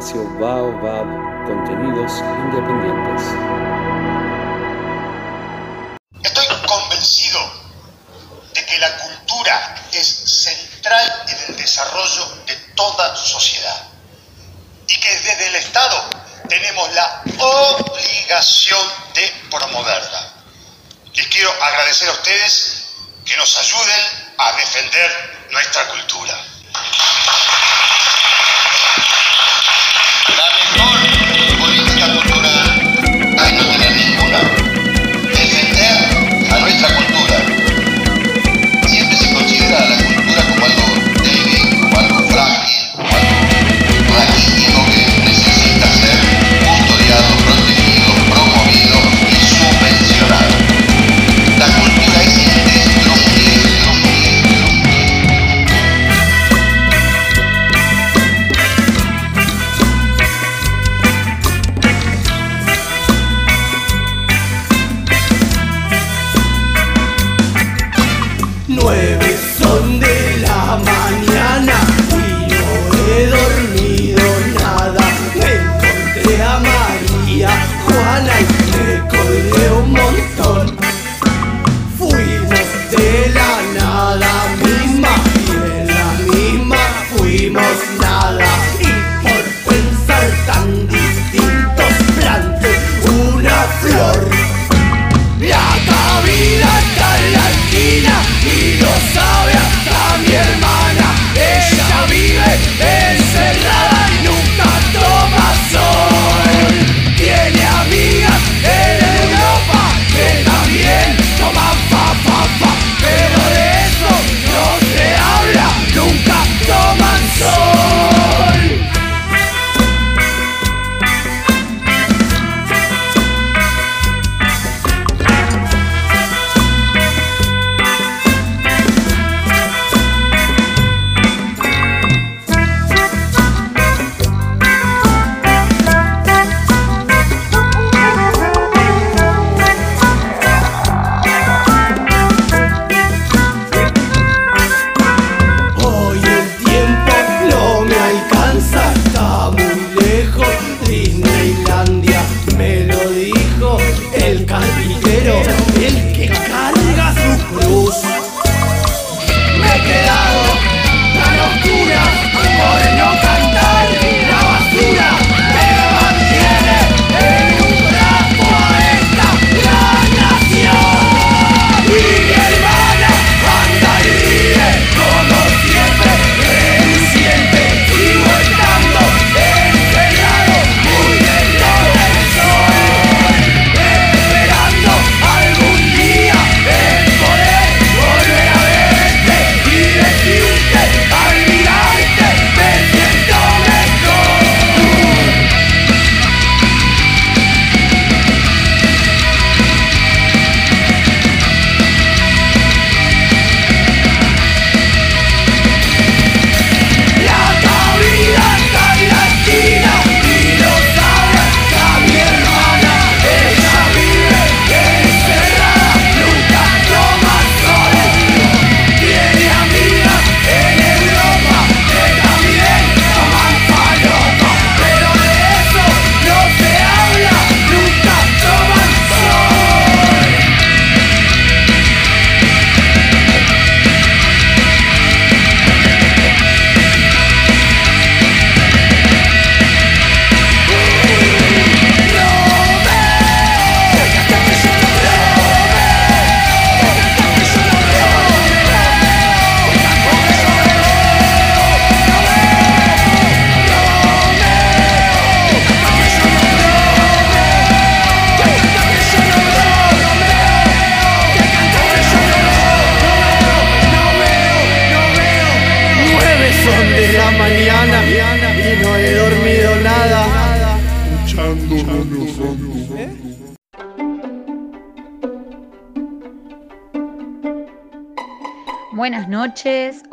Passe Oval, Vavo.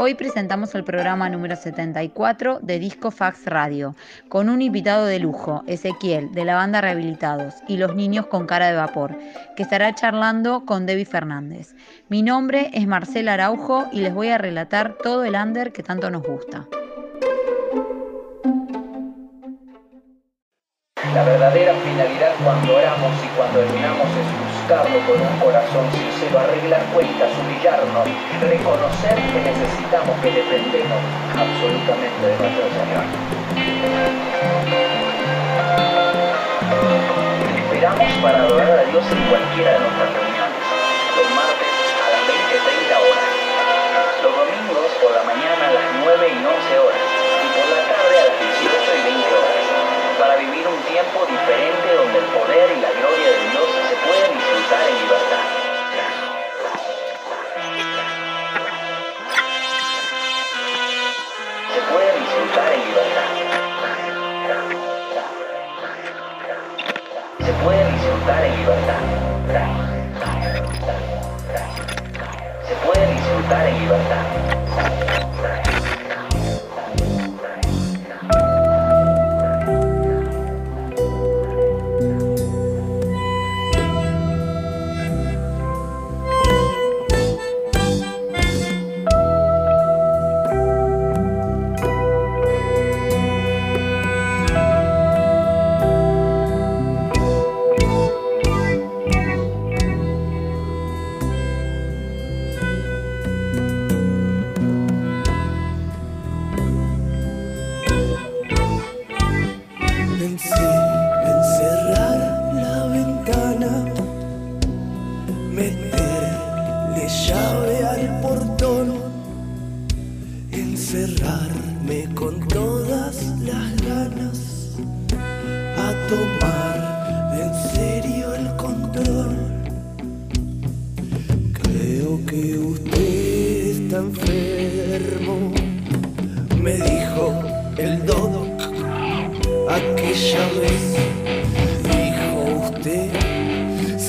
Hoy presentamos el programa número 74 de Disco Fax Radio, con un invitado de lujo, Ezequiel, de la banda Rehabilitados y los niños con cara de vapor, que estará charlando con Debbie Fernández. Mi nombre es Marcela Araujo y les voy a relatar todo el under que tanto nos gusta. La verdadera finalidad cuando oramos y cuando terminamos es buscarlo con un corazón sincero, arreglar cuentas, humillarnos, reconocer que necesitamos, que dependemos absolutamente de nuestro Señor. Esperamos para adorar a Dios en cualquiera de nuestras reuniones, los martes a las 20-30 horas, los domingos por la mañana a las 9 y 11 horas para vivir un tiempo diferente donde el poder y la gloria de Dios se pueden disfrutar en libertad. Se puede disfrutar en libertad. Se puede disfrutar en libertad. Se puede disfrutar en libertad.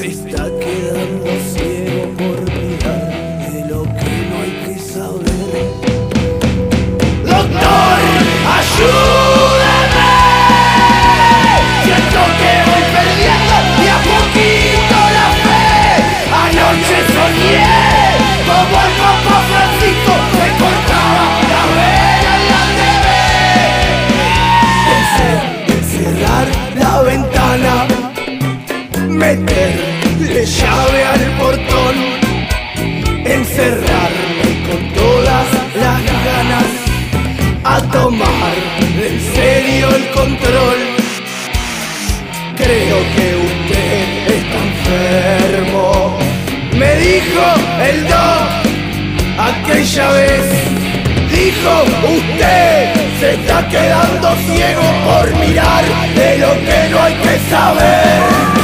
Está quedando Dijo usted se está quedando ciego por mirar de lo que no hay que saber.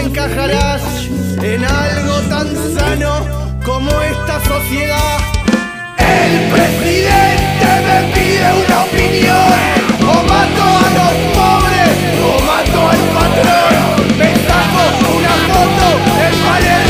Encajarás en algo tan sano como esta sociedad. El presidente me pide una opinión. O mato a los pobres o mato al patrón. Me saco una foto en Palermo,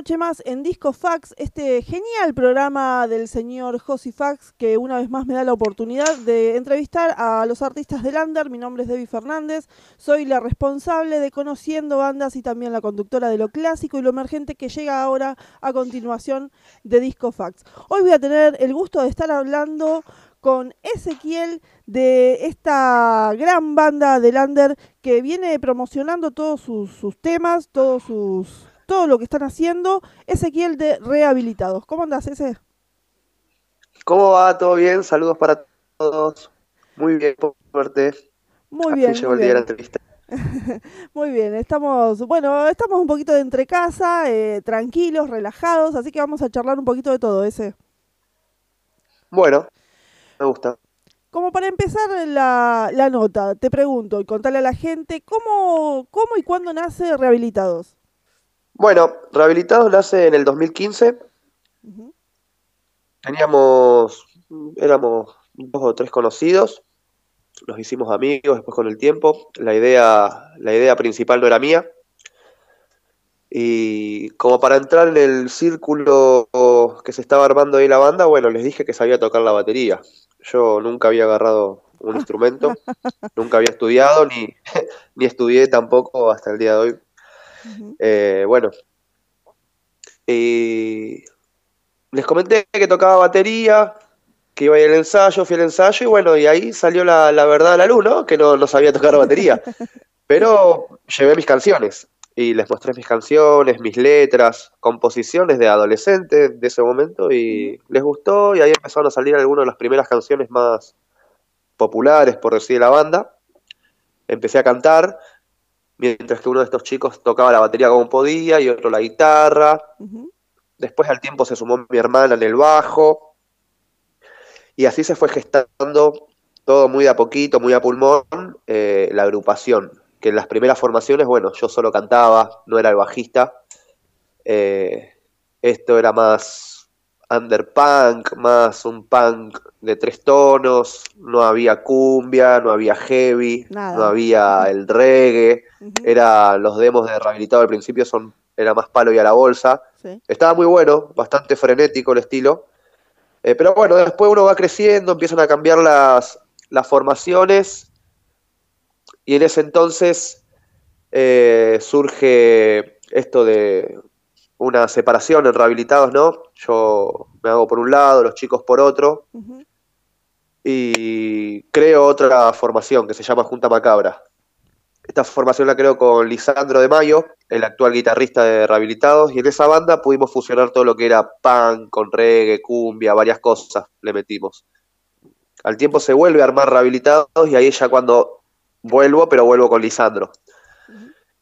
noche más en Disco Fax, este genial programa del señor Josi Fax, que una vez más me da la oportunidad de entrevistar a los artistas del Under. Mi nombre es Debbie Fernández, soy la responsable de Conociendo Bandas y también la conductora de lo clásico y lo emergente que llega ahora a continuación de Disco Fax. Hoy voy a tener el gusto de estar hablando con Ezequiel de esta gran banda de Lander que viene promocionando todos sus, temas, todos sus, todo lo que están haciendo. Ezequiel de Rehabilitados. ¿Cómo andas, ese? ¿Cómo va? ¿Todo bien? Saludos para todos. Muy bien, por suerte. Muy bien. muy de la entrevista. Muy bien, estamos, bueno, estamos un poquito de entre casa, eh, tranquilos, relajados, así que vamos a charlar un poquito de todo, ese. Bueno, me gusta. Como para empezar la, la, nota, te pregunto y contarle a la gente cómo, cómo y cuándo nace Rehabilitados. Bueno, Rehabilitados nace en el 2015. Uh -huh. Teníamos, éramos dos o tres conocidos, nos hicimos amigos después con el tiempo. La idea, la idea principal no era mía. Y como para entrar en el círculo que se estaba armando ahí la banda, bueno, les dije que sabía tocar la batería. Yo nunca había agarrado un instrumento, nunca había estudiado, ni, ni estudié tampoco hasta el día de hoy. Uh -huh. eh, bueno, y les comenté que tocaba batería, que iba a ir al ensayo, fui al ensayo, y bueno, y ahí salió la, la verdad a la luz, ¿no? Que no, no sabía tocar batería. Pero llevé mis canciones y les mostré mis canciones, mis letras, composiciones de adolescentes de ese momento y les gustó y ahí empezaron a salir algunas de las primeras canciones más populares, por decir, de la banda. Empecé a cantar, mientras que uno de estos chicos tocaba la batería como podía y otro la guitarra. Uh -huh. Después al tiempo se sumó mi hermana en el bajo y así se fue gestando todo muy a poquito, muy a pulmón, eh, la agrupación que en las primeras formaciones, bueno, yo solo cantaba, no era el bajista. Eh, esto era más underpunk, más un punk de tres tonos, no había cumbia, no había heavy, Nada. no había el reggae, uh -huh. era los demos de rehabilitado al principio son era más palo y a la bolsa. Sí. Estaba muy bueno, bastante frenético el estilo. Eh, pero bueno, después uno va creciendo, empiezan a cambiar las, las formaciones y en ese entonces eh, surge esto de una separación en rehabilitados, ¿no? Yo me hago por un lado, los chicos por otro. Uh -huh. Y creo otra formación que se llama Junta Macabra. Esta formación la creo con Lisandro de Mayo, el actual guitarrista de Rehabilitados, y en esa banda pudimos fusionar todo lo que era punk, con reggae, cumbia, varias cosas le metimos. Al tiempo se vuelve a armar Rehabilitados y ahí ya cuando vuelvo, pero vuelvo con Lisandro.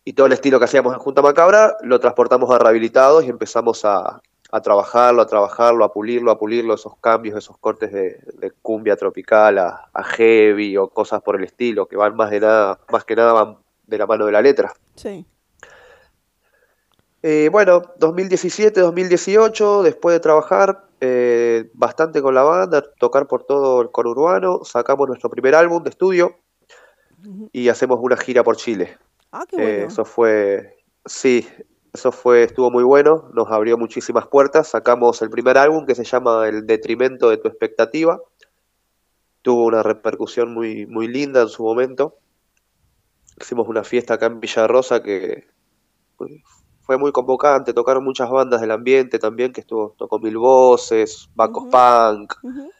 Y todo el estilo que hacíamos en Junta Macabra lo transportamos a Rehabilitados y empezamos a, a, trabajarlo, a trabajarlo, a pulirlo, a pulirlo, esos cambios, esos cortes de, de cumbia tropical a, a, heavy o cosas por el estilo, que van más de nada, más que nada van de la mano de la letra. Sí. Eh, bueno, 2017, 2018, después de trabajar eh, bastante con la banda, tocar por todo el conurbano, sacamos nuestro primer álbum de estudio, y hacemos una gira por Chile. Ah, qué bueno. Eh, eso fue, sí, eso fue, estuvo muy bueno, nos abrió muchísimas puertas. Sacamos el primer álbum que se llama El detrimento de tu expectativa. Tuvo una repercusión muy, muy linda en su momento. Hicimos una fiesta acá en Villarrosa que fue muy convocante. Tocaron muchas bandas del ambiente también, que estuvo, tocó Mil Voces, Bacos uh -huh. Punk, uh -huh.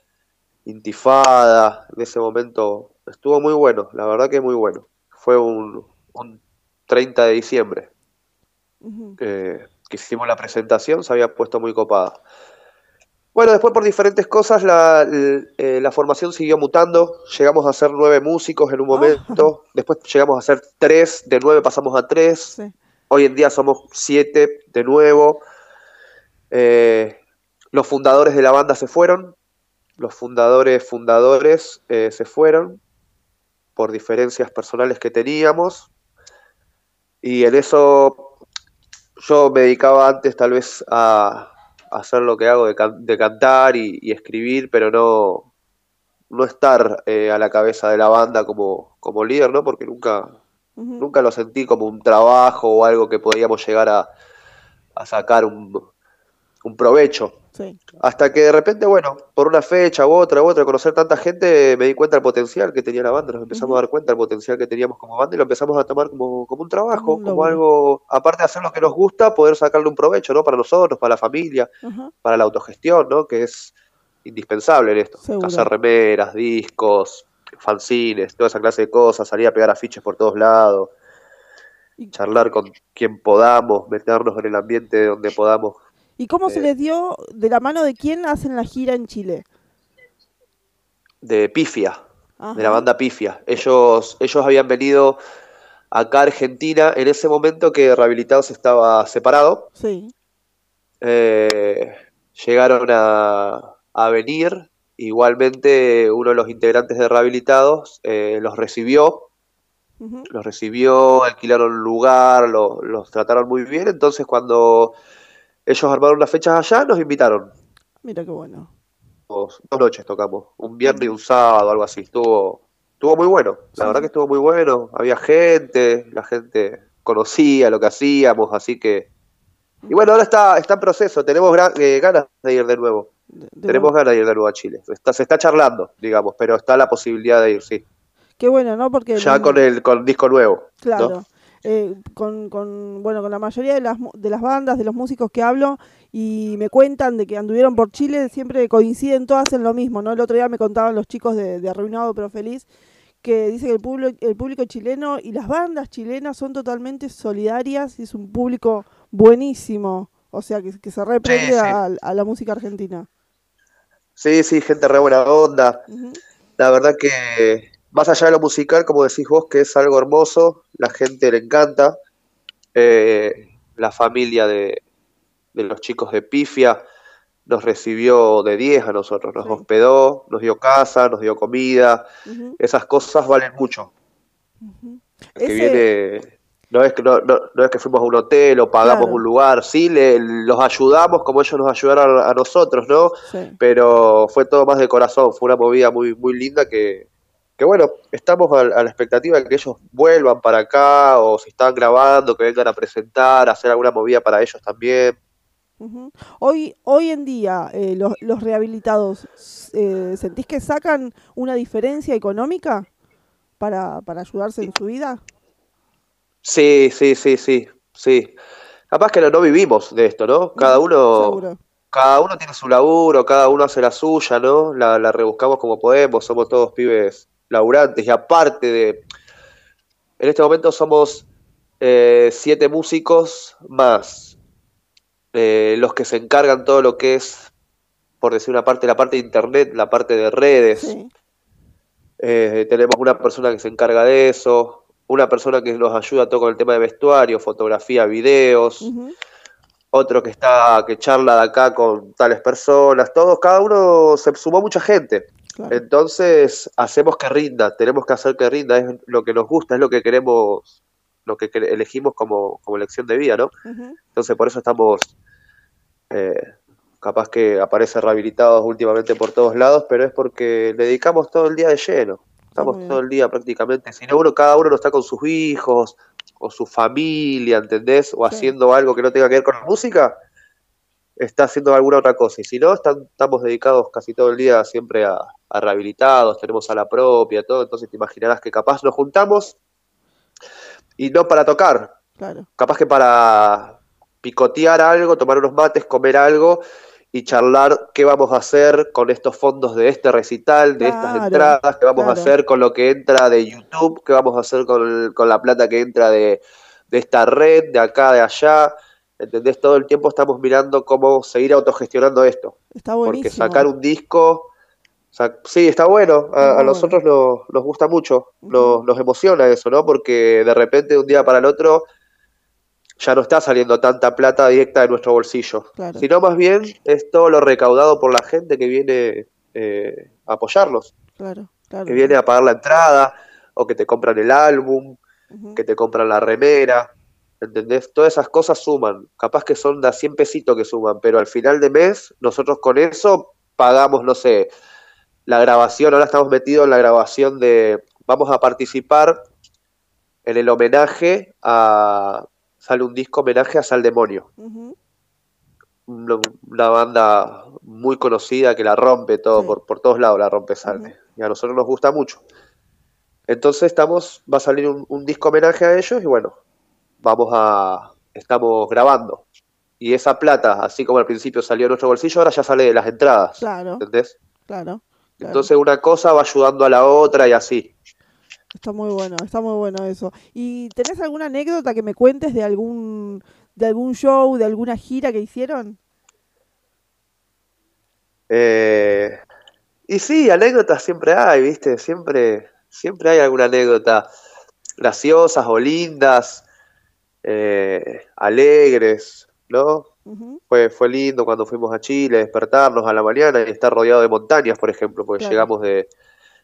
Intifada. En ese momento estuvo muy bueno, la verdad que muy bueno. Fue un, un 30 de diciembre uh -huh. eh, que hicimos la presentación, se había puesto muy copada. Bueno, después por diferentes cosas la, la, eh, la formación siguió mutando, llegamos a ser nueve músicos en un momento, oh. después llegamos a ser tres, de nueve pasamos a tres, sí. hoy en día somos siete de nuevo. Eh, los fundadores de la banda se fueron, los fundadores fundadores eh, se fueron, por diferencias personales que teníamos. Y en eso yo me dedicaba antes tal vez a, a hacer lo que hago de, can de cantar y, y, escribir, pero no, no estar eh, a la cabeza de la banda como, como líder, ¿no? Porque nunca, Nunca lo sentí como un trabajo o algo que podíamos llegar a, a sacar un, un provecho. Sí. Hasta que de repente, bueno, por una fecha u otra u otra, conocer tanta gente, me di cuenta del potencial que tenía la banda, nos empezamos a dar cuenta del potencial que teníamos como banda y lo empezamos a tomar como, como un trabajo, Como algo, aparte de hacer lo que nos gusta, poder sacarle un provecho, ¿no? Para nosotros, para la familia, para la autogestión, ¿no? Que es indispensable en esto. Seguro. Hacer remeras, discos, fanzines, toda esa clase de cosas, salir a pegar afiches por todos lados, Y- charlar con quien podamos, meternos en el ambiente donde podamos ¿Y cómo se Eh, les dio de la mano de quién hacen la gira en Chile? de Pifia, de la banda Pifia. Ellos, ellos habían venido acá a Argentina en ese momento que Rehabilitados estaba separado. Sí. Eh, llegaron a, a venir. Igualmente, uno de los integrantes de Rehabilitados eh, los recibió, los recibió, alquilaron lugar, lo- los trataron muy bien. Entonces, cuando ellos armaron las fechas allá, nos invitaron. Mira qué bueno. Dos, dos noches tocamos, un viernes y un sábado, algo así. Estuvo, estuvo muy bueno, la Sí. verdad que estuvo muy bueno. Había gente, la gente conocía lo que hacíamos, así que. Y bueno, ahora está, está en proceso, tenemos gran- eh, ganas de ir de nuevo. De- de Tenemos nuevo. ganas de ir de nuevo a Chile. Está, se está charlando, digamos, pero está la posibilidad de ir, sí. Qué bueno, ¿no? Porque Ya el- con el con disco nuevo. Claro. ¿no? Eh, con, con, bueno, con la mayoría de las, de las bandas, de los músicos que hablo, y me cuentan de que anduvieron por Chile, siempre coinciden todas en lo mismo, ¿no? El otro día me contaban los chicos de, de Arruinado pero Feliz, que dice que el público, el público chileno y las bandas chilenas son totalmente solidarias y es un público buenísimo, o sea, que, que se reprende sí. a, a la música argentina. Sí, sí, gente re buena onda. La verdad que más allá de lo musical, como decís vos, que es algo hermoso, la gente le encanta. Eh, la familia de, de los chicos de Pifia nos recibió de 10 a nosotros, nos Sí. hospedó, nos dio casa, nos dio comida. Esas cosas valen mucho. El que viene, no es que, no, no- no es que fuimos a un hotel o pagamos Claro. un lugar, sí, le, los ayudamos como ellos nos ayudaron a, a nosotros, ¿no? sí. pero fue todo más de corazón, fue una movida muy, muy linda que, que bueno, estamos a, a la expectativa de que ellos vuelvan para acá o si están grabando, que vengan a presentar, hacer alguna movida para ellos también. Hoy, hoy en día, eh, los, los rehabilitados, eh, ¿sentís que sacan una diferencia económica para, para ayudarse en su vida? Sí, sí, sí, sí, sí. Capaz que no, no vivimos de esto, ¿no? Cada Ujú, uno, Seguro. cada uno tiene su laburo, cada uno hace la suya, ¿no? La, la rebuscamos como podemos, somos todos pibes laburantes y aparte de, en este momento somos eh, siete músicos más eh, los que se encargan todo lo que es, por decir una parte, la parte de internet, la parte de redes. Sí. Eh, tenemos una persona que se encarga de eso, una persona que nos ayuda todo con el tema de vestuario, fotografía, videos, otro que está, que charla de acá con tales personas, todos, cada uno se sumó mucha gente. Claro. Entonces, hacemos que rinda, tenemos que hacer que rinda, es lo que nos gusta, es lo que queremos, lo que elegimos como, como elección de vida, ¿no? Entonces, por eso estamos, eh, capaz que aparece rehabilitados últimamente por todos lados, pero es porque le dedicamos todo el día de lleno. Estamos todo el día prácticamente. Si no, uno, cada uno no está con sus hijos o su familia, ¿entendés? O Sí. haciendo algo que no tenga que ver con la música, está haciendo alguna otra cosa. Y si no, están- estamos dedicados casi todo el día siempre a, a rehabilitados, tenemos a la propia, todo. Entonces te imaginarás que capaz nos juntamos y no para tocar, Claro. capaz que para picotear algo, tomar unos mates, comer algo y charlar qué vamos a hacer con estos fondos de este recital, de estas entradas, qué vamos a hacer con lo que entra de YouTube, qué vamos a hacer con, con la plata que entra de, de esta red, de acá, de allá. ¿Entendés? Todo el tiempo estamos mirando cómo seguir autogestionando esto. Está Porque buenísimo. sacar un disco, sa- sí, está bueno, Está a, bueno. nosotros nos, nos gusta mucho, nos, nos emociona eso, ¿no? Porque de repente de un día para el otro ya no está saliendo tanta plata directa de nuestro bolsillo, Claro. sino más bien es todo lo recaudado por la gente que viene eh, a apoyarnos, Claro, claro. que viene a pagar la entrada o que te compran el álbum, que te compran la remera, ¿entendés? Todas esas cosas suman, capaz que son de a 100 pesitos que suman, pero al final de mes nosotros con eso pagamos, no sé, la grabación, ahora estamos metidos en la grabación de, vamos a participar en el homenaje a. Sale un disco homenaje a Sal Demonio. Una, una banda muy conocida que la rompe todo, Sí. por, por todos lados la rompe Salve. Y a nosotros nos gusta mucho. Entonces estamos, va a salir un, un disco homenaje a ellos y bueno, vamos a, estamos grabando. Y esa plata, así como al principio salió de nuestro bolsillo, ahora ya sale de las entradas. Claro, ¿Entendés? claro. claro. Entonces una cosa va ayudando a la otra y así. Está muy bueno, está muy bueno eso. ¿Y tenés alguna anécdota que me cuentes de algún de algún show, de alguna gira que hicieron? Eh, y sí, anécdotas siempre hay, ¿viste? Siempre, siempre hay alguna anécdota graciosas o lindas, eh, alegres, ¿no? Fue, fue lindo cuando fuimos a Chile, despertarnos a la mañana y estar rodeado de montañas, por ejemplo, porque Claro. llegamos de,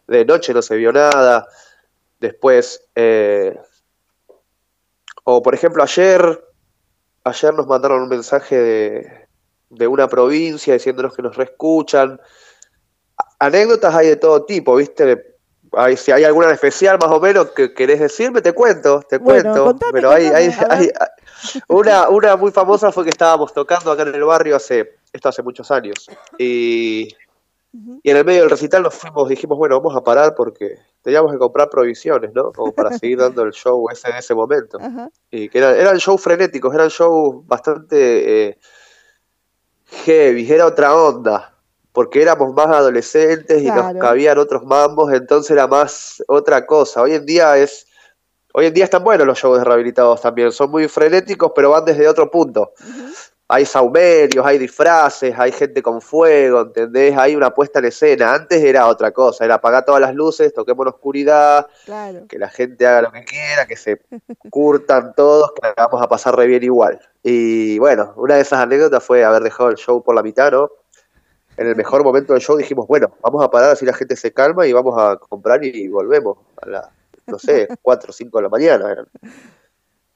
de noche, no se vio nada. Después, eh, o por ejemplo, ayer, ayer nos mandaron un mensaje de, de una provincia diciéndonos que nos reescuchan. Anécdotas hay de todo tipo, ¿viste? Si hay alguna en especial más o menos que querés decirme, te cuento, te Bueno, cuento. contame, Pero hay, hay, contame, una, una muy famosa fue que estábamos tocando acá en el barrio hace, esto hace muchos años. Y, y en el medio del recital nos fuimos, dijimos, bueno, vamos a parar porque teníamos que comprar provisiones, ¿no? Como para seguir dando el show ese en ese momento. Y que eran, eran shows frenéticos, eran shows bastante eh, heavy, era otra onda, porque éramos más adolescentes y Claro. nos cabían otros mambos, entonces era más otra cosa. Hoy en día es, hoy en día están buenos los shows de rehabilitados también, son muy frenéticos, pero van desde otro punto. Hay saumerios, hay disfraces, hay gente con fuego, ¿entendés? Hay una puesta en escena. Antes era otra cosa, era apagar todas las luces, toquemos en oscuridad, Claro. que la gente haga lo que quiera, que se curtan todos, que la vamos a pasar re bien igual. Y bueno, una de esas anécdotas fue haber dejado el show por la mitad, ¿no? En el mejor momento del show dijimos, bueno, vamos a parar así la gente se calma y vamos a comprar y volvemos a las, no sé, 4 o 5 de la mañana. eran.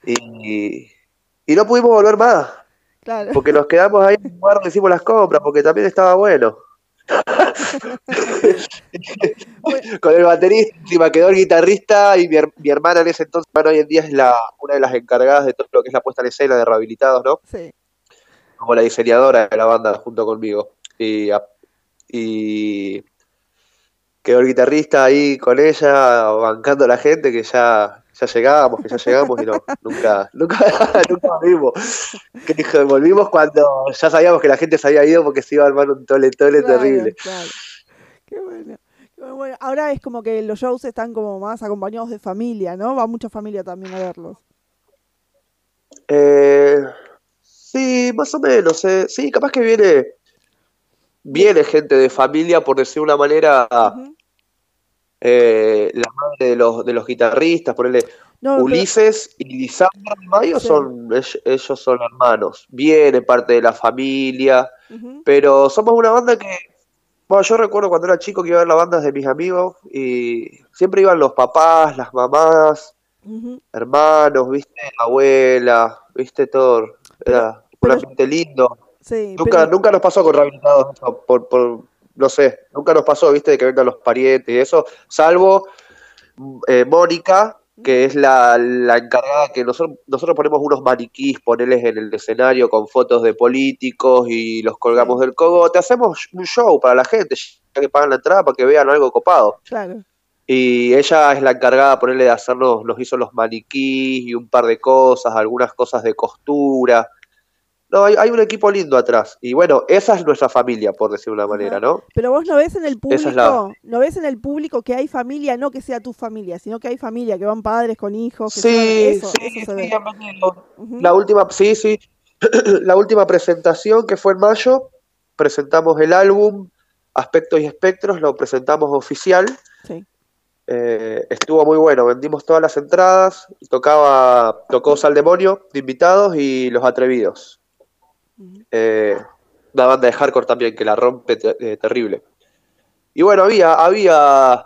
Y, y no pudimos volver más, Claro. porque nos quedamos ahí en el lugar donde hicimos las compras, porque también estaba bueno. Con el baterista, encima quedó el guitarrista y mi, mi hermana en ese entonces, bueno, hoy en día es la, una de las encargadas de todo lo que es la puesta en escena de rehabilitados, ¿no? Sí. Como la diseñadora de la banda junto conmigo. Y, quedó el guitarrista ahí con ella, bancando a la gente que ya, ya llegábamos, que ya llegamos y no, nunca, nunca, nunca volvimos. Que volvimos cuando ya sabíamos que la gente se había ido porque se iba a armar un tole tole Claro, terrible. claro. Qué bueno. Qué bueno. Ahora es como que los shows están como más acompañados de familia, ¿no? Va mucha familia también a verlos. Eh, sí, más o menos. eh. Sí, capaz que viene, viene gente de familia, por decir una manera, eh, la madre de los, de los guitarristas, ponerle No, pero- Ulises y Lisandro y Mayo Sí. son, ell- ellos son hermanos. Viene parte de la familia, pero somos una banda que, bueno, yo recuerdo cuando era chico que iba a ver las bandas de mis amigos y siempre iban los papás, las mamás, hermanos, viste, la abuela, viste, todo. Era un pero- ambiente lindo. Sí, Nunca, pero- nunca nos pasó con rehabilitados eso, por, por, no sé, nunca nos pasó, viste, de que vengan los parientes y eso, salvo eh, Mónica, que es la, la encargada que nosotros, nosotros ponemos unos maniquís, ponerles en el escenario con fotos de políticos y los colgamos Sí. del cogote, hacemos un show para la gente, ya que pagan la entrada para que vean algo copado. Claro. Y ella es la encargada, ponerle de hacernos, nos hizo los maniquís y un par de cosas, algunas cosas de costura. No, hay, hay un equipo lindo atrás. Y bueno, esa es nuestra familia, por decir una manera, ¿no? Pero vos no ves en el público, es la- no ves en el público que hay familia, no que sea tu familia, sino que hay familia, que van padres con hijos, que Sí, eso, sí, eso sí. La última, sí, sí. La última presentación que fue en mayo, presentamos el álbum Aspectos y Espectros, lo presentamos oficial. Sí. Eh, estuvo muy bueno, vendimos todas las entradas, tocaba, tocó Sal Demonio de invitados y Los Atrevidos. Ujú. Eh, una banda de hardcore también que la rompe te- eh, terrible. Y bueno, había, había,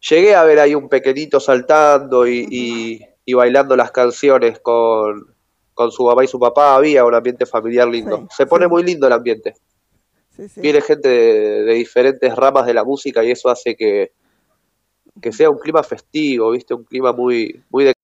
llegué a ver ahí un pequeñito saltando y, y- y bailando las canciones con, con su mamá y su papá, había un ambiente familiar lindo. Sí, Se pone sí. muy lindo el ambiente. Sí. Viene gente de, de diferentes ramas de la música y eso hace que, que sea un clima festivo, ¿viste? Un clima muy, muy de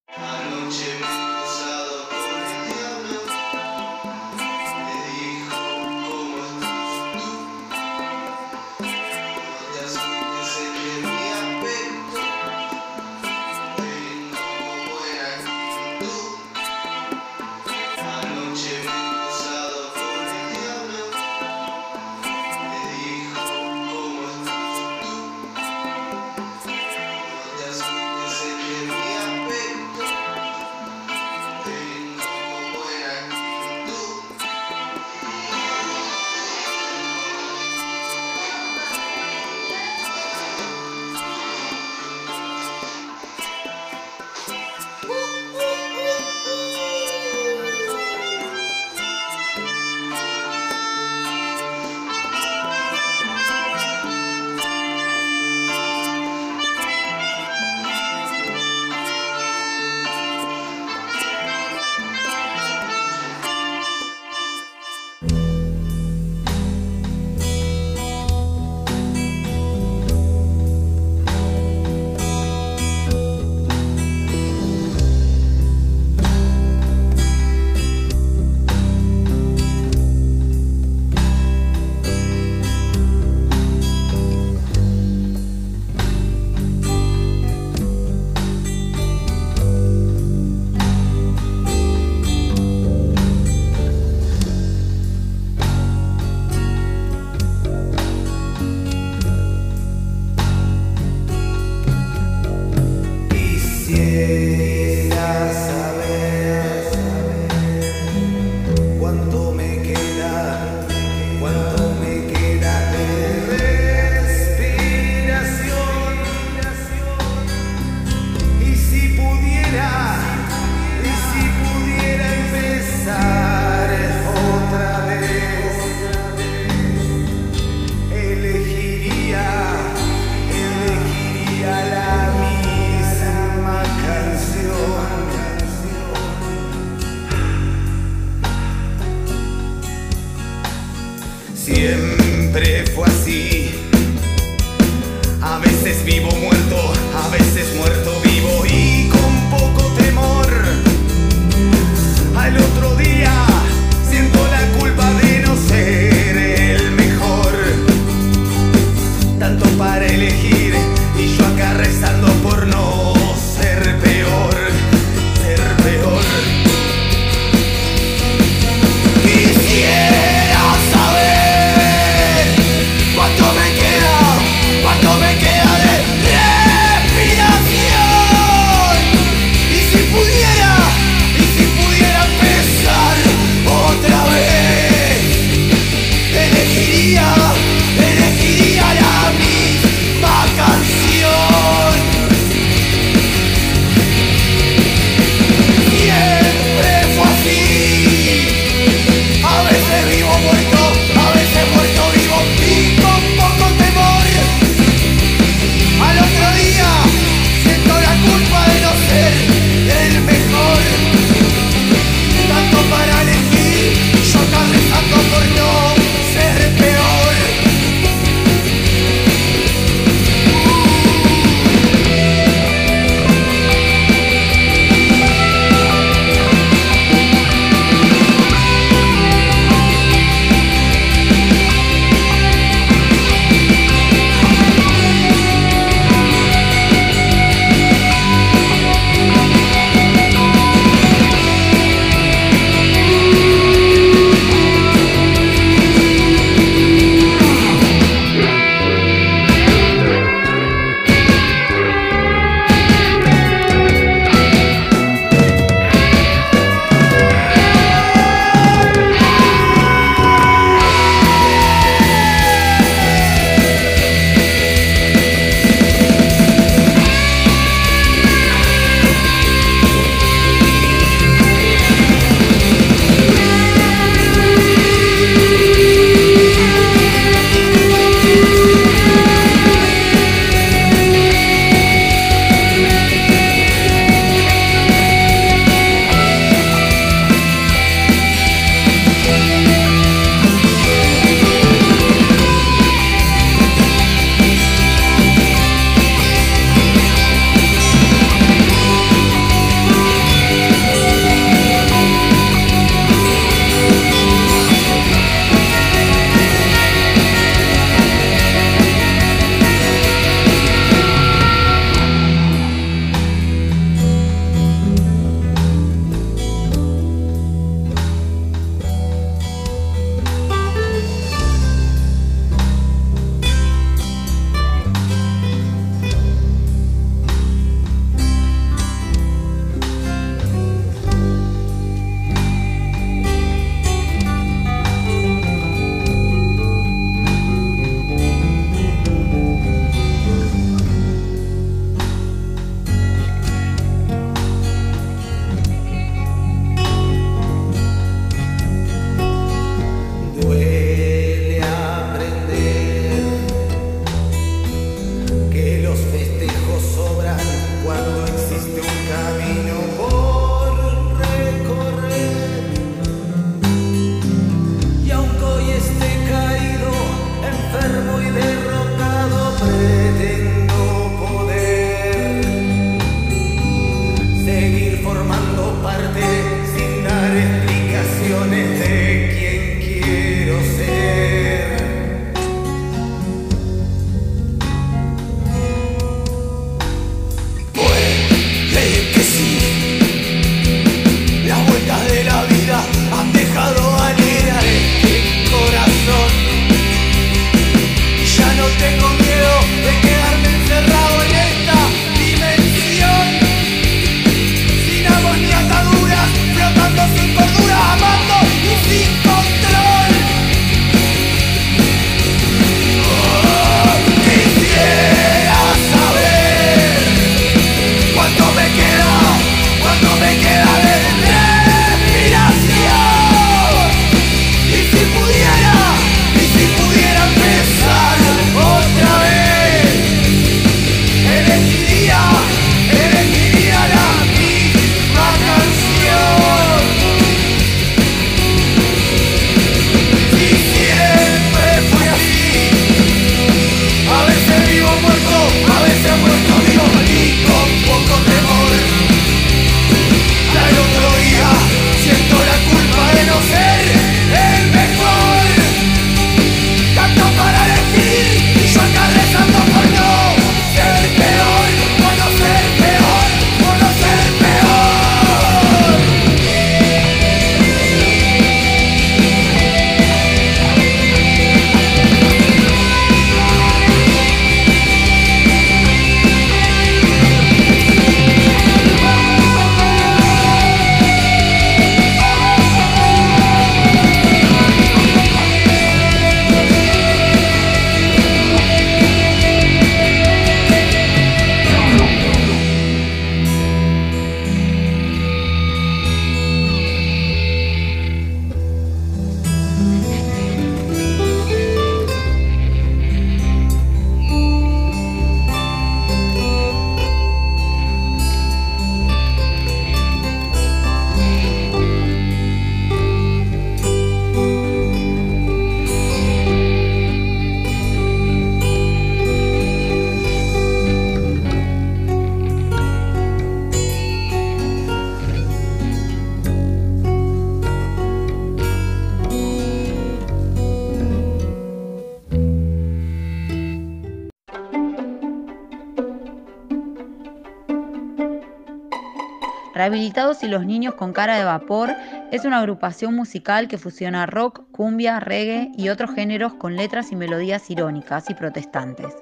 Rehabilitados y los niños con cara de vapor es una agrupación musical que fusiona rock, cumbia, reggae y otros géneros con letras y melodías irónicas y protestantes.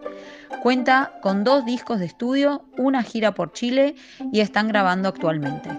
Cuenta con dos discos de estudio, una gira por Chile y están grabando actualmente.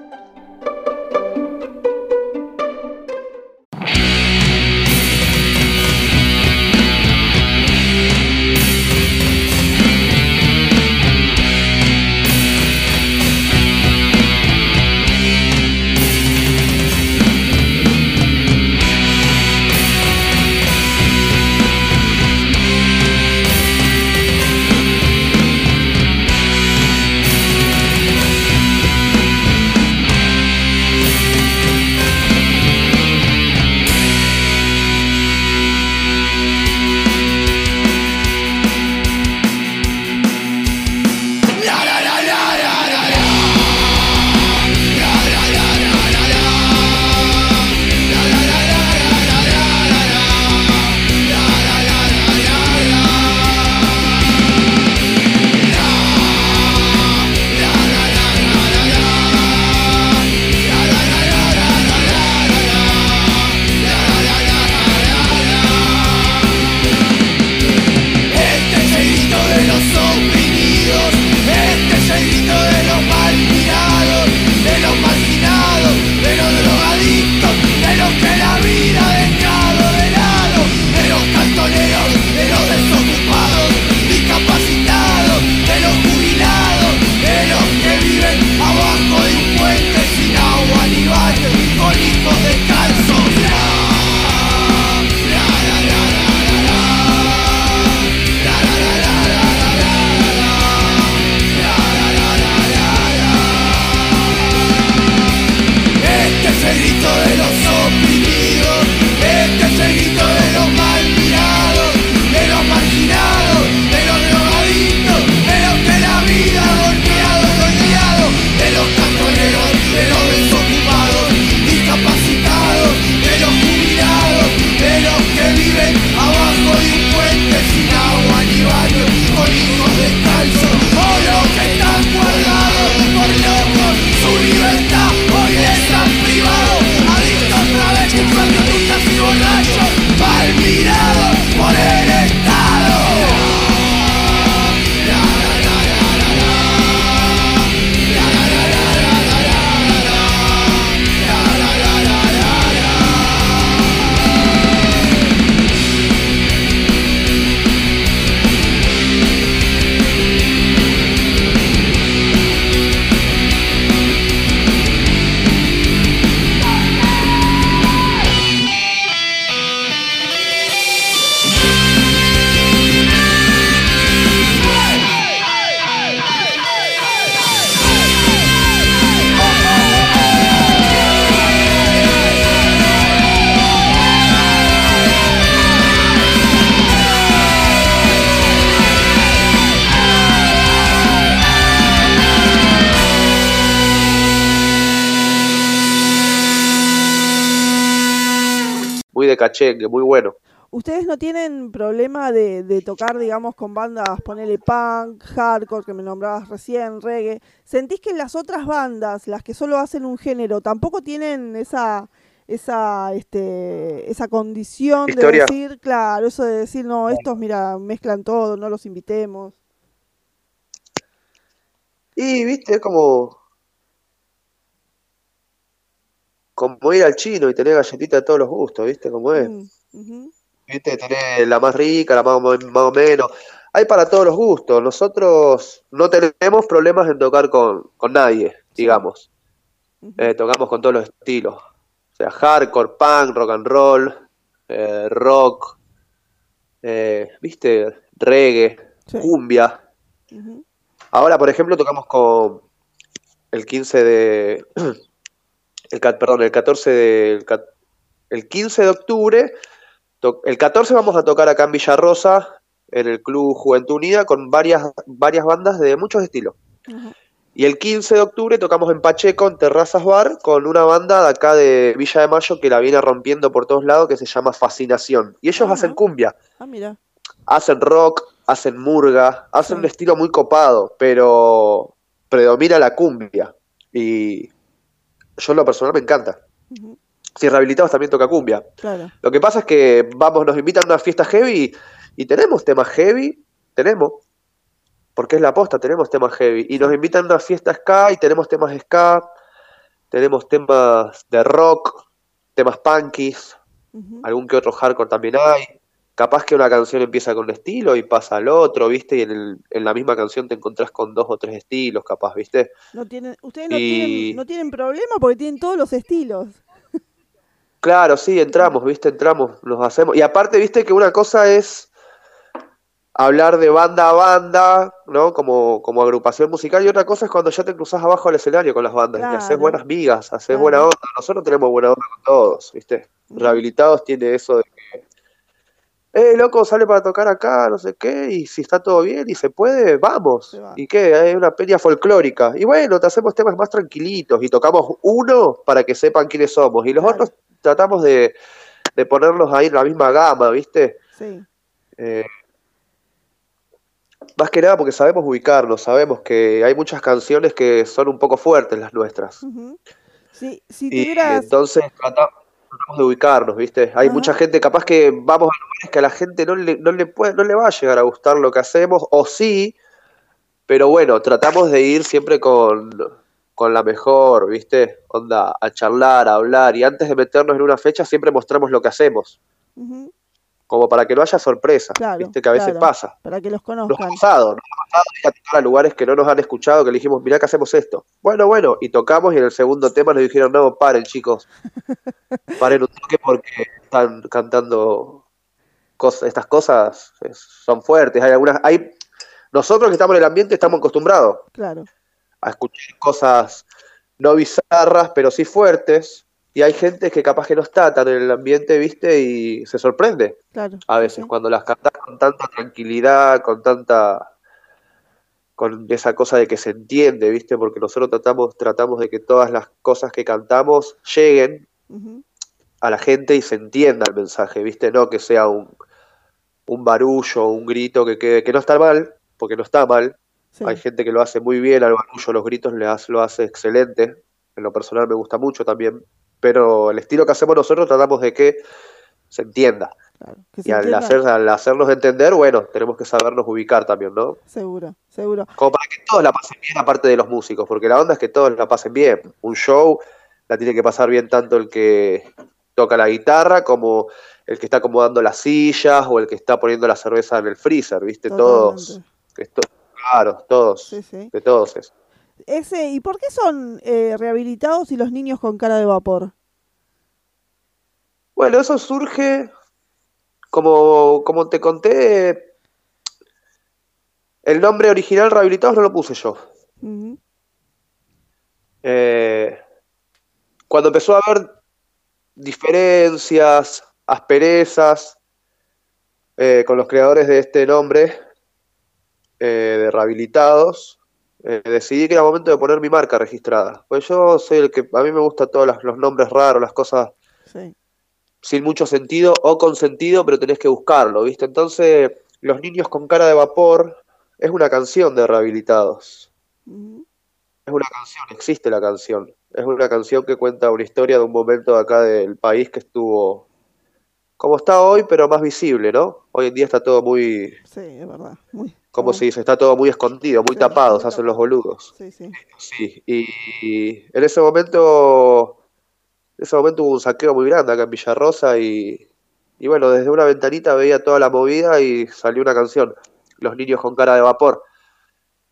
Cachengue, muy bueno. ¿Ustedes no tienen problema de, de tocar, digamos, con bandas, ponele punk, hardcore, que me nombrabas recién, reggae? ¿Sentís que las otras bandas, las que solo hacen un género, tampoco tienen esa esa este esa condición Historia. de decir, claro, eso de decir, no, estos, mira, mezclan todo, no los invitemos? Y viste, es como. Como ir al chino y tener galletita de todos los gustos, ¿viste? Como es. Mm. ¿Viste? Tenés la más rica, la más, o- más o menos. Hay para todos los gustos. Nosotros no tenemos problemas en tocar con, con nadie, digamos. Eh, tocamos con todos los estilos. O sea, hardcore, punk, rock and roll, eh, rock, eh, ¿viste? Reggae, Sí. cumbia. Ahora, por ejemplo, tocamos con el 15 de. El, perdón, el 14 de. El, ca- el 15 de octubre. el 14 vamos a tocar acá en Villarrosa, en el Club Juventud Unida, con varias, varias bandas de muchos estilos. Ajá. Y el 15 de octubre tocamos en Pacheco, en Terrazas Bar, con una banda de acá de Villa de Mayo que la viene rompiendo por todos lados, que se llama Fascinación. Y ellos Ajá. hacen cumbia Ah, mira. hacen rock, hacen murga, hacen Sí. un estilo muy copado, pero predomina la cumbia. Y yo en lo personal me encanta. Si rehabilitados también toca cumbia. Claro. Lo que pasa es que vamos, nos invitan a una fiesta heavy y tenemos temas heavy, tenemos, porque es la aposta, tenemos temas heavy. Y nos invitan a una fiesta ska y tenemos temas ska, tenemos temas de rock, temas punkies, algún que otro hardcore también hay. Capaz que una canción empieza con un estilo y pasa al otro, ¿viste? Y en, el- en la misma canción te encontrás con dos o tres estilos, capaz, ¿viste? No tienen, ustedes no, Y- tienen, no tienen problema porque tienen todos los estilos. Claro, sí, entramos, ¿viste? Entramos, nos hacemos. Y aparte, ¿viste? Que una cosa es hablar de banda a banda, ¿no? Como, como agrupación musical, y otra cosa es cuando ya te cruzas abajo al escenario con las bandas, y haces Claro. buenas migas, haces Claro. buena onda. Nosotros tenemos buena onda con todos, ¿viste? Rehabilitados tiene eso de eh, loco, sale para tocar acá, no sé qué, y si está todo bien y se puede, vamos. Va. ¿Y qué? Hay una peña folclórica. Y bueno, te hacemos temas más tranquilitos y tocamos uno para que sepan quiénes somos, y los Claro. otros tratamos de, de ponerlos ahí en la misma gama, ¿viste? Sí. Eh, más que nada porque sabemos ubicarnos, sabemos que hay muchas canciones que son un poco fuertes las nuestras. ujú. Si, si Y tuvieras... entonces trata- tratamos de ubicarnos, ¿viste? Hay mucha gente, capaz que vamos a lugares que a la gente no le, no le puede, no le va a llegar a gustar lo que hacemos, o sí, pero bueno, tratamos de ir siempre con, con la mejor, ¿viste? Onda, a charlar, a hablar, y antes de meternos en una fecha siempre mostramos lo que hacemos, como para que no haya sorpresa, Claro, ¿viste? Que a veces claro. pasa. para que los Nos ha conozcan. pasado, nos ha pasado ir a tocar a lugares que no nos han escuchado, que le dijimos, mirá que hacemos esto. Bueno, bueno, y tocamos y en el segundo tema nos dijeron, no, paren chicos, paren un toque porque están cantando cosas, estas cosas son fuertes, hay algunas, hay, nosotros que estamos en el ambiente estamos acostumbrados Claro. a escuchar cosas no bizarras, pero sí fuertes, y hay gente que capaz que no está tan en el ambiente, viste, y se sorprende Claro. a veces, sí. cuando las cantas con tanta tranquilidad, con tanta, con esa cosa de que se entiende, ¿viste? Porque nosotros tratamos, tratamos de que todas las cosas que cantamos lleguen a la gente y se entienda el mensaje, ¿viste? No que sea un, un barullo, un grito que quede, que no está mal, porque no está mal. sí. Hay gente que lo hace muy bien, al barullo, los gritos le hace, lo hace excelente. En lo personal me gusta mucho también. Pero el estilo que hacemos nosotros tratamos de que se entienda. Claro. Que se Y al, entienda. hacer, al hacernos entender, bueno, tenemos que sabernos ubicar también, ¿no? Seguro, seguro. Como para que todos la pasen bien, aparte de los músicos, porque la onda es que todos la pasen bien. Un show la tiene que pasar bien tanto el que toca la guitarra como el que está acomodando las sillas o el que está poniendo la cerveza en el freezer, ¿viste? Todos, esto, claro, todos, Sí, sí. de todos es. Ese, ¿y por qué son eh, rehabilitados y los niños con cara de vapor? Bueno, eso surge, como, como te conté, el nombre original Rehabilitados no lo puse yo. Eh, cuando empezó a haber diferencias, asperezas eh, con los creadores de este nombre, eh, de Rehabilitados, eh, decidí que era momento de poner mi marca registrada. Pues yo soy el que, a mí me gustan todos los nombres raros, las cosas Sí. sin mucho sentido o con sentido, pero tenés que buscarlo, ¿viste? Entonces, Los niños con cara de vapor es una canción de Rehabilitados. Es una canción, existe la canción. Es una canción que cuenta una historia de un momento de acá del país que estuvo como está hoy, pero más visible, ¿no? Hoy en día está todo muy, Sí, es verdad. Muy, como como- se dice, está todo muy escondido, muy tapado, se hacen los boludos. Sí, sí. Sí, y, y en ese momento, en ese momento hubo un saqueo muy grande acá en Villarrosa y, y bueno, desde una ventanita veía toda la movida y salió una canción, Los niños con cara de vapor.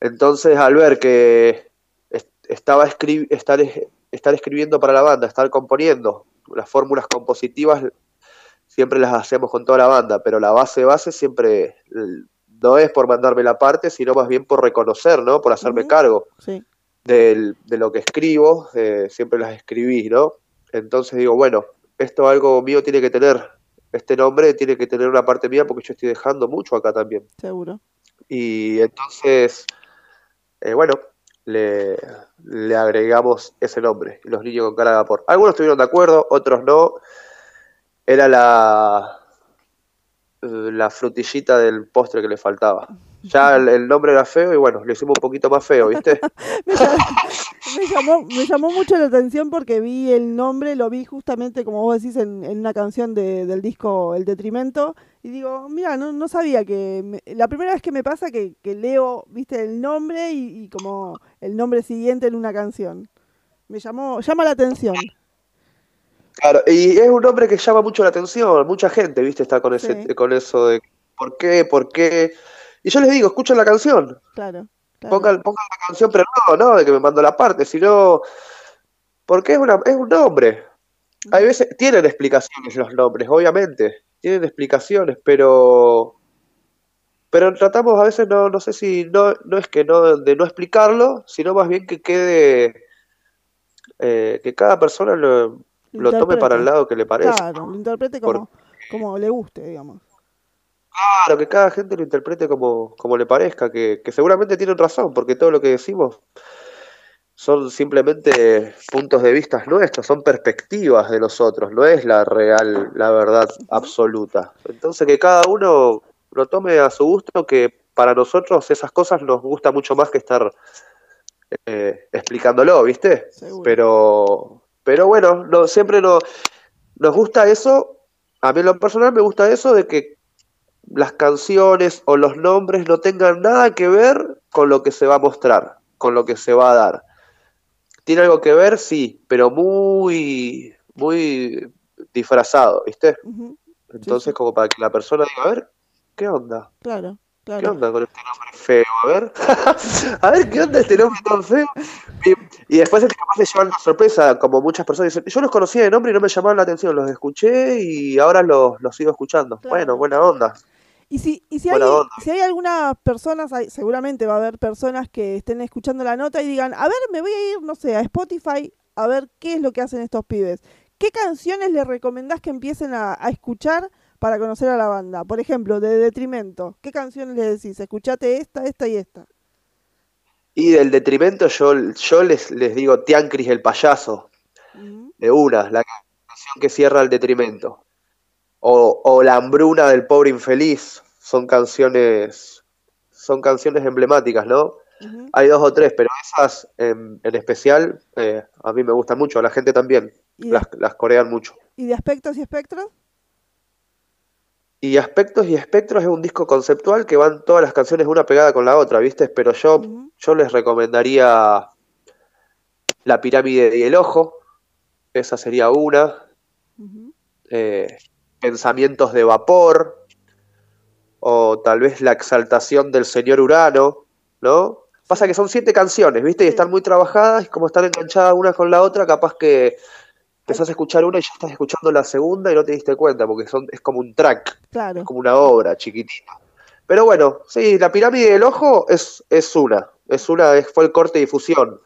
Entonces, al ver que est- estaba escri- estar, es- estar escribiendo para la banda, estar componiendo, las fórmulas compositivas siempre las hacemos con toda la banda, pero la base base siempre no es por mandarme la parte, sino más bien por reconocer, ¿no? Por hacerme cargo Sí. del- de lo que escribo, eh, siempre las escribí, ¿no? Entonces digo, bueno, esto algo mío tiene que tener, este nombre tiene que tener una parte mía porque yo estoy dejando mucho acá también. Seguro. Y entonces, eh, bueno, le, le agregamos ese nombre, Los Niños con Cara de Vapor. Algunos estuvieron de acuerdo, otros no. Era la, la frutillita del postre que le faltaba. Ya el, nombre era feo y bueno, lo hicimos un poquito más feo, ¿viste? Me, llam- Me llamó, me llamó mucho la atención porque vi el nombre, lo vi justamente, como vos decís, en, en una canción de- del disco El Detrimento. Y digo, mira, no, no sabía que... me- la primera vez que me pasa que, que leo, viste, el nombre y, y como el nombre siguiente en una canción. Me llamó, llama la atención. Claro, y es un nombre que llama mucho la atención, mucha gente, viste, está con ese, Sí. con eso de ¿por qué? ¿Por qué? Y yo les digo, escuchen la canción, Claro, claro. pongan, pongan la canción, pero no, no, de que me mando la parte, sino porque es una, es un nombre. Hay veces, tienen explicaciones los nombres, obviamente, tienen explicaciones, pero pero tratamos a veces no, no sé si no, no es que no de no explicarlo, sino más bien que quede eh, que cada persona lo, lo tome para el lado que le parece. Claro, lo interprete Por- como, como le guste, digamos. Claro, que cada gente lo interprete como, como le parezca, que, que seguramente tienen razón, porque todo lo que decimos son simplemente puntos de vista nuestros, son perspectivas de nosotros, no es la real, la verdad absoluta. Entonces que cada uno lo tome a su gusto, que para nosotros esas cosas nos gusta mucho más que estar eh, explicándolo, ¿viste? Seguro. Pero, pero bueno, no, siempre no, nos gusta eso, a mí en lo personal me gusta eso de que las canciones o los nombres no tengan nada que ver con lo que se va a mostrar, con lo que se va a dar. Tiene algo que ver, sí, pero muy, muy disfrazado, ¿viste? Entonces, sí. como para que la persona diga, a ver, ¿qué onda? Claro, ¿Qué claro. onda con este nombre feo? A ver, a ver, ¿qué onda este nombre tan feo? Y, y después es capaz de llevar una sorpresa, como muchas personas dicen, yo los conocía de nombre y no me llamaban la atención, los escuché y ahora los, los sigo escuchando. Claro. Bueno, buena onda. Y si, y si hay, si hay algunas personas, hay- seguramente va a haber personas que estén escuchando la nota y digan, a ver, me voy a ir, no sé, a Spotify a ver qué es lo que hacen estos pibes. ¿Qué canciones les recomendás que empiecen a, a escuchar para conocer a la banda? Por ejemplo, de Detrimento. ¿Qué canciones les decís? Escuchate esta, esta y esta. Y del detrimento yo, yo les, les digo Tiancris el payaso, de una, la canción que cierra el detrimento. O, o La hambruna del pobre infeliz, son canciones, son canciones emblemáticas, ¿no? Hay dos o tres, pero esas en, en especial eh, a mí me gustan mucho, a la gente también, ¿Y de, las, las corean mucho. y de aspectos y espectros? Y Aspectos y Espectros es un disco conceptual que van todas las canciones una pegada con la otra, ¿viste? Pero yo, yo les recomendaría La pirámide y el ojo, esa sería una. eh, Pensamientos de vapor, o tal vez La exaltación del señor Urano, ¿no? Pasa que son siete canciones, ¿viste? Y están muy trabajadas, y como están enganchadas una con la otra, capaz que empezás a escuchar una y ya estás escuchando la segunda y no te diste cuenta, porque son, es como un track. Claro. como una obra chiquitita. Pero bueno, sí, la pirámide del ojo es, es una, es una, es- fue el corte de difusión.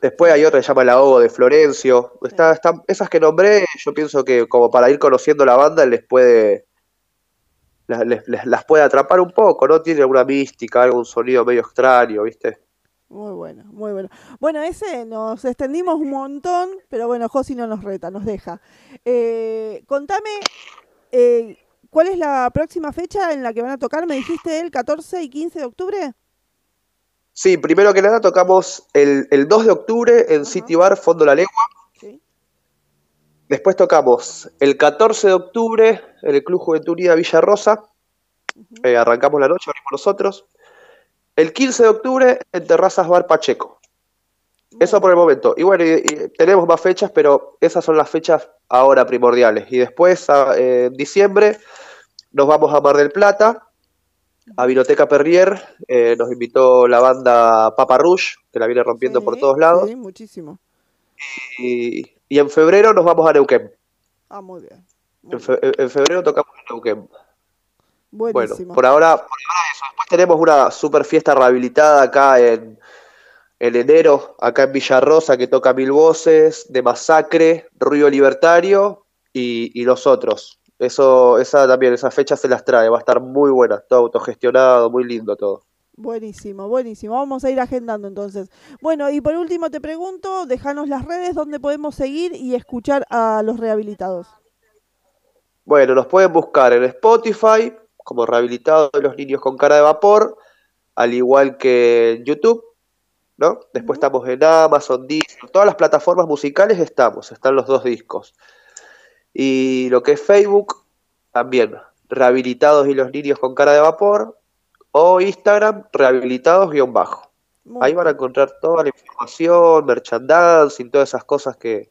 Después hay otra que se llama La Ogo de Florencio. Está, está- esas que nombré, yo pienso que como para ir conociendo la banda les puede, les- les- las puede atrapar un poco, ¿no? Tiene alguna mística, algún sonido medio extraño, ¿viste? Muy bueno, muy bueno. Bueno, ese nos extendimos un montón, pero bueno, Josi no nos reta, nos deja. Eh, contame, eh, ¿cuál es la próxima fecha en la que van a tocar? Me dijiste el 14 y 15 de octubre. Sí, primero que nada tocamos el, el 2 de octubre en. City Bar Fondo La Legua. Sí. Después tocamos el 14 de octubre en el Club Juventud Unida Villa Rosa. Eh, arrancamos la noche, abrimos nosotros. El 15 de octubre en Terrazas Bar Pacheco. Eso por el momento. Y bueno, y- y tenemos más fechas, pero esas son las fechas ahora primordiales. Y después, a- eh, en diciembre, nos vamos a Mar del Plata, a Vinoteca Perrier. eh, nos invitó la banda Papa Rouge, que la viene rompiendo por todos lados. Sí, muchísimo. Y, y en febrero nos vamos a Neuquén. Ah, muy bien. muy En, fe- en febrero tocamos en Neuquén. Bueno, Buenísimo. por ahora, por ahora eso. Después tenemos una super fiesta rehabilitada acá en, en enero, acá en Villarrosa, que toca Mil Voces, de Masacre, Ruido Libertario y, y nosotros. Eso, esa también, esa fecha se las trae, va a estar muy buena, todo autogestionado, muy lindo todo. Buenísimo, buenísimo. Vamos a ir agendando entonces. Bueno, y por último te pregunto, déjanos las redes donde podemos seguir y escuchar a los rehabilitados. Bueno, nos pueden buscar en Spotify como Rehabilitado de los Niños con Cara de Vapor, al igual que en YouTube. ¿no? Después estamos en Amazon, Disney, todas las plataformas musicales estamos, están los dos discos. Y lo que es Facebook, también, Rehabilitados y los niños con cara de vapor, o Instagram, Rehabilitados guion bajo. Ahí van a encontrar toda la información, merchandising, todas esas cosas que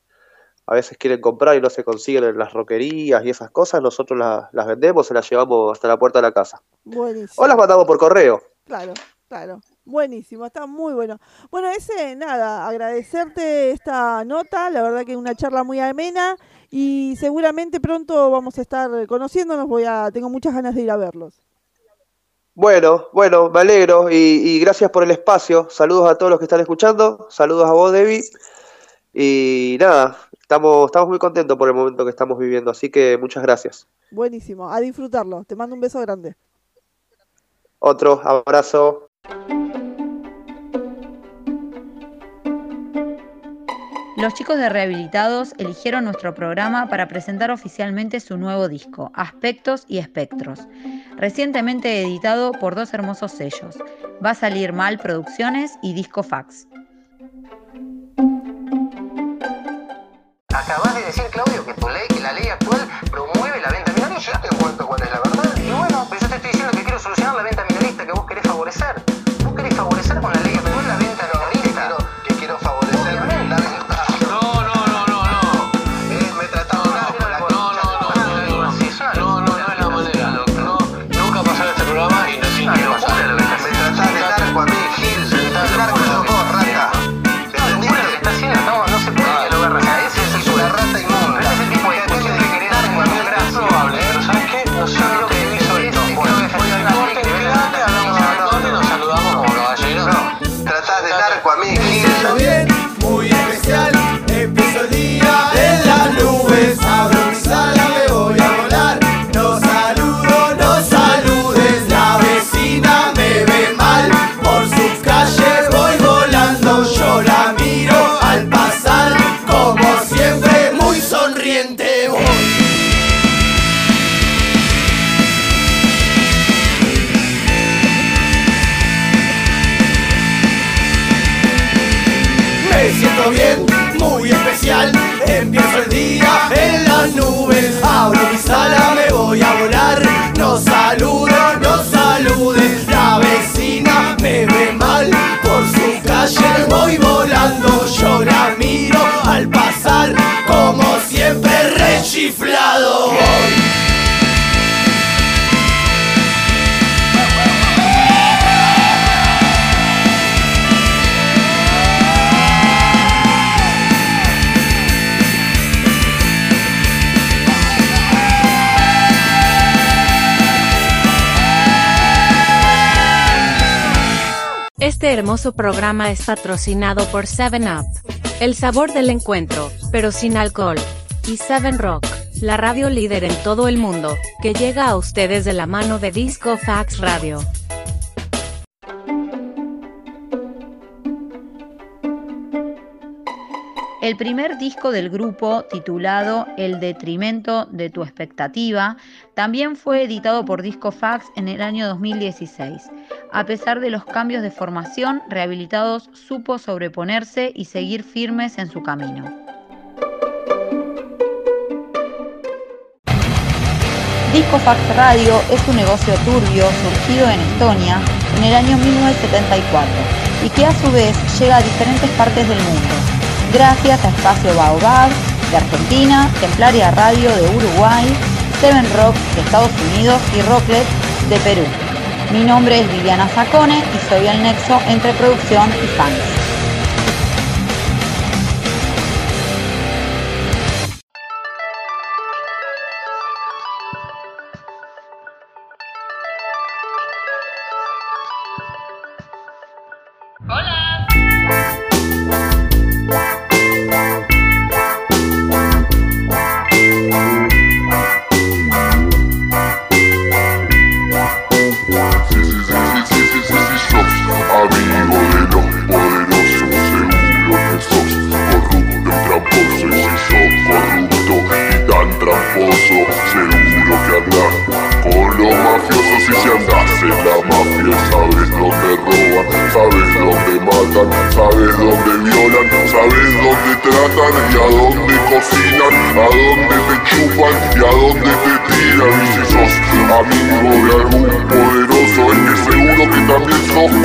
a veces quieren comprar y no se consiguen en las roquerías y esas cosas, nosotros las, las vendemos, se las llevamos hasta la puerta de la casa. Buenísimo. O las mandamos por correo. Claro, claro. Buenísimo, está muy bueno. Bueno, ese, nada, agradecerte esta nota, la verdad que una charla muy amena y seguramente pronto vamos a estar conociéndonos, voy a, tengo muchas ganas de ir a verlos. Bueno, bueno, me alegro y, y gracias por el espacio. Saludos a todos los que están escuchando, saludos a vos, Debbie. Y nada, estamos, estamos muy contentos por el momento que estamos viviendo, así que muchas gracias. Buenísimo, a disfrutarlo. Te mando un beso grande. Otro abrazo. Los chicos de Rehabilitados eligieron nuestro programa para presentar oficialmente su nuevo disco, Aspectos y Espectros, recientemente editado por dos hermosos sellos, Va a salir mal Producciones y Disco Fax. Acabas de decir, Claudio, que tu ley, que la ley actual promueve la venta minorista. Yo te cuento cuál es la rechiflado voy. Este hermoso programa es patrocinado por 7up, el sabor del encuentro, pero sin alcohol, y 7 Rock, la radio líder en todo el mundo, que llega a ustedes de la mano de Disco Fax Radio. El primer disco del grupo, titulado El detrimento de tu expectativa, también fue editado por Disco Fax en el año 2016. A pesar de los cambios de formación, Rehabilitados supo sobreponerse y seguir firmes en su camino. Disco Fax Radio es un negocio turbio surgido en Estonia en el año 1974 y que a su vez llega a diferentes partes del mundo gracias a Espacio Baobab de Argentina, Templaria Radio de Uruguay, Seven Rock de Estados Unidos y Rocklet de Perú. Mi nombre es Viviana Sacone y soy el nexo entre producción y fans.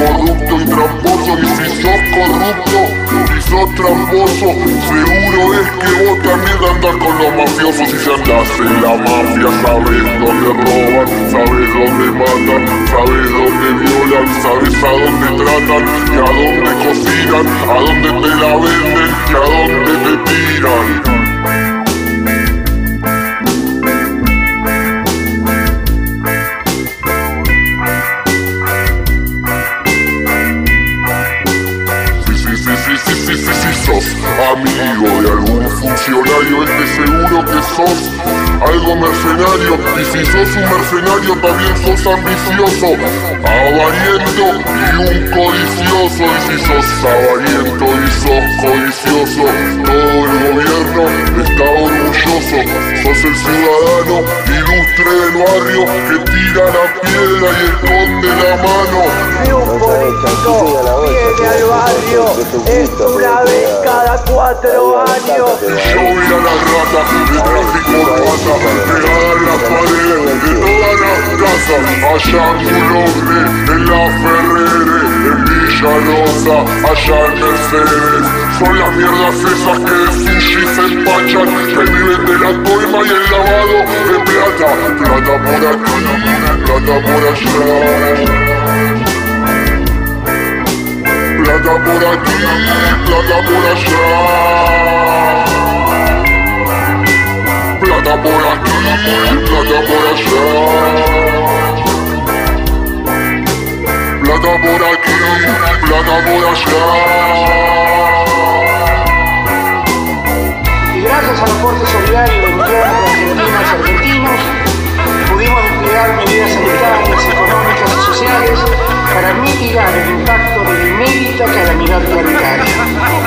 Corrupto y tramposo. Y si sos corrupto y sos tramposo, seguro es que vos también andás con los mafiosos y si andás en la mafia, sabes dónde roban, sabes dónde matan, sabes dónde violan, sabes a dónde tratan y a dónde cocinan, a dónde te la venden y a dónde te tiran. contrario, este seguro que sos algo mercenario. Y si sos un mercenario, también sos ambicioso, avariento y un codicioso. Y si sos avariento y sos codicioso, todo el gobierno está orgulloso. Sos el ciudadano ilustre del barrio que tira la piedra y esconde la mano. Un político viene al barrio, es una vez cada cuatro años. Yo vi a las ratas de tráfico pegadas las paredes de todas las casas, allá en en la Ferrere, en allá en Mercedes. Son las mierdas esas que sushi se empachan, que viven de la coima y el lavado de plata. Plata por aquí, plata por allá. Plata por aquí, plata por allá. Plata por aquí, plata por allá. Plata por aquí, plata por allá. y gracias al aporte solidario de millones de y argentinos, pudimos desplegar medidas sanitarias, económicas y sociales para mitigar el impacto de la inédita calamidad planetaria.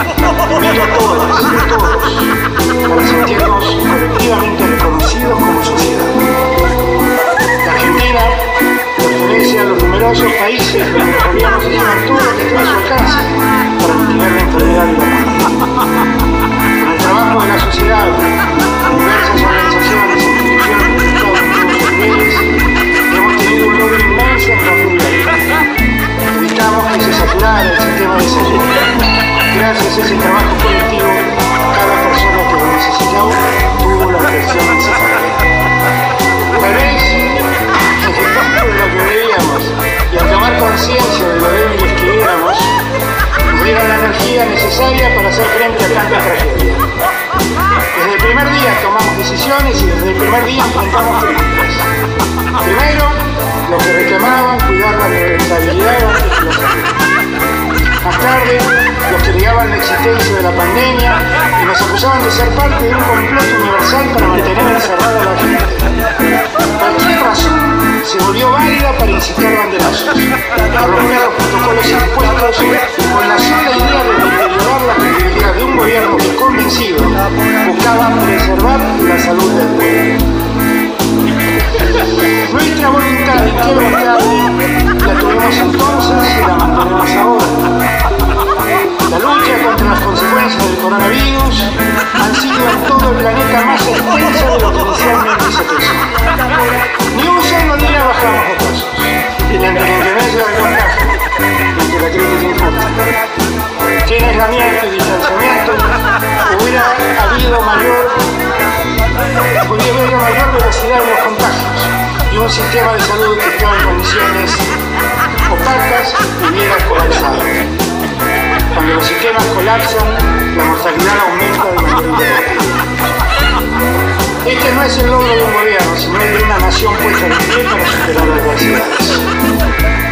Es el logro de un gobierno, sino de una nación puesta en pie para superar las adversidades.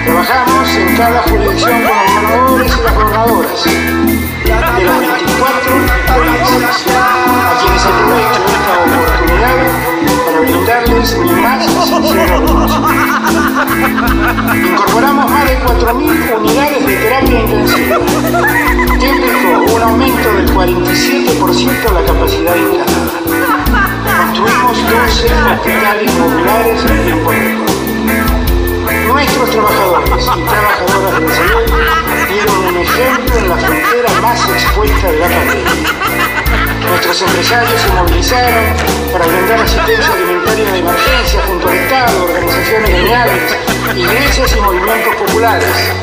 Trabajamos en cada jurisdicción con los gobernadores y las gobernadoras de las 24 provincias, a quienes aprovecho esta oportunidad para brindarles mi más sincero. Incorporamos más de 4.000 unidades de terapia intensiva, implicó un aumento del 47% de la capacidad instalada. Construimos 12 hospitales modulares en tiempo récord. Nuestros trabajadores y trabajadoras de salud dieron un ejemplo en la frontera más expuesta de la pandemia. Nuestros empresarios se movilizaron para brindar asistencia alimentaria de emergencia junto al Estado, organizaciones gremiales, iglesias y movimientos populares,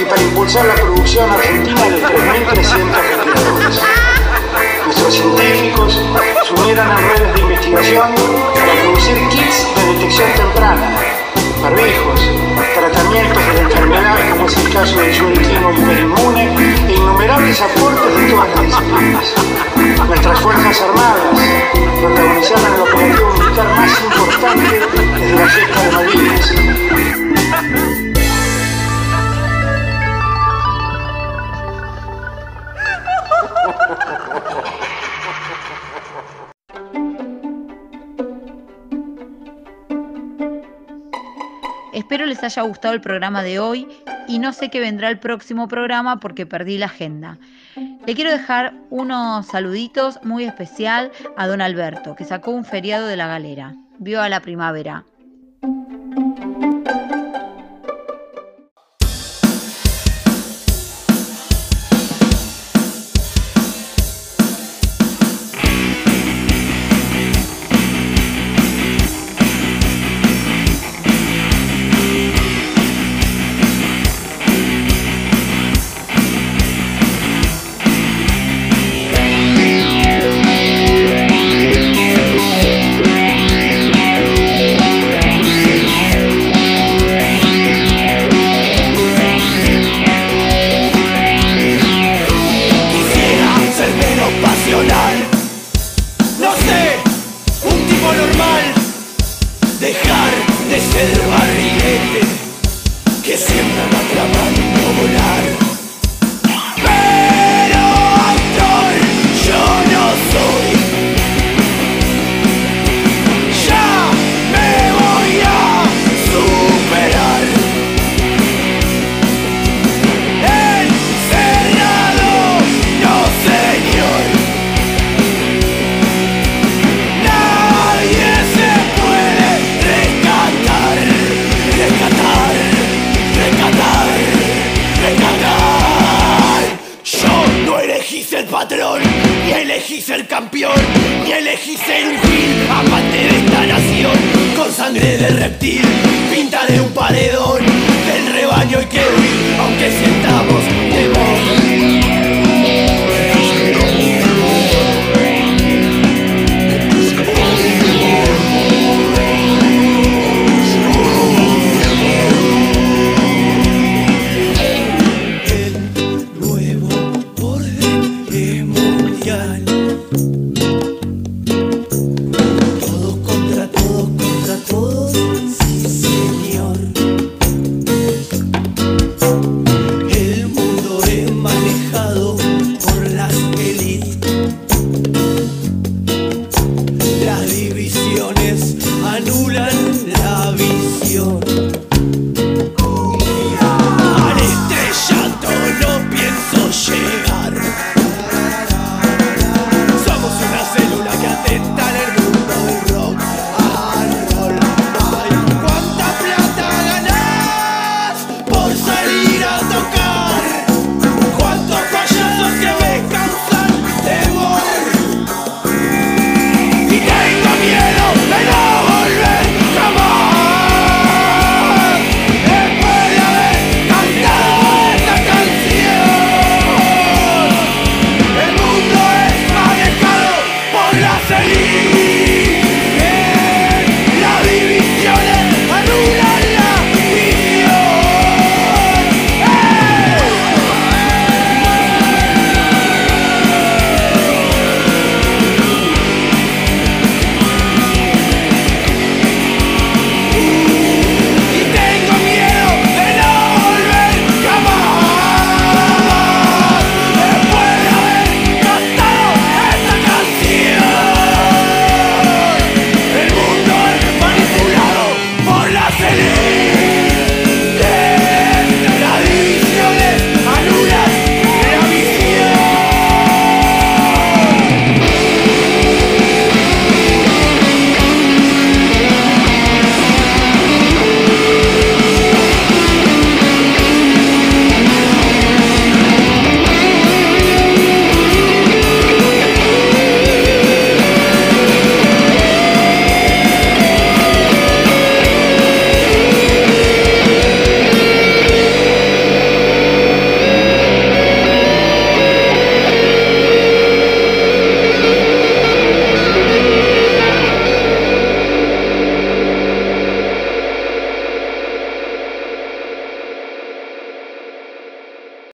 y para impulsar la producción argentina de 3.300 respiradores. Nuestros científicos se unieron a redes de investigación para producir kits de detección temprana, barbijos, tratamientos de la enfermedad, como es el caso del sueño hiperinmune, e innumerables aportes de todas las disciplinas. Nuestras Fuerzas Armadas protagonizaron el operativo militar más importante desde la fiesta de Malvinas. Haya gustado el programa de hoy y no sé qué vendrá el próximo programa porque perdí la agenda. Le quiero dejar unos saluditos muy especial a don Alberto, que sacó un feriado de la galera. Vio a la primavera.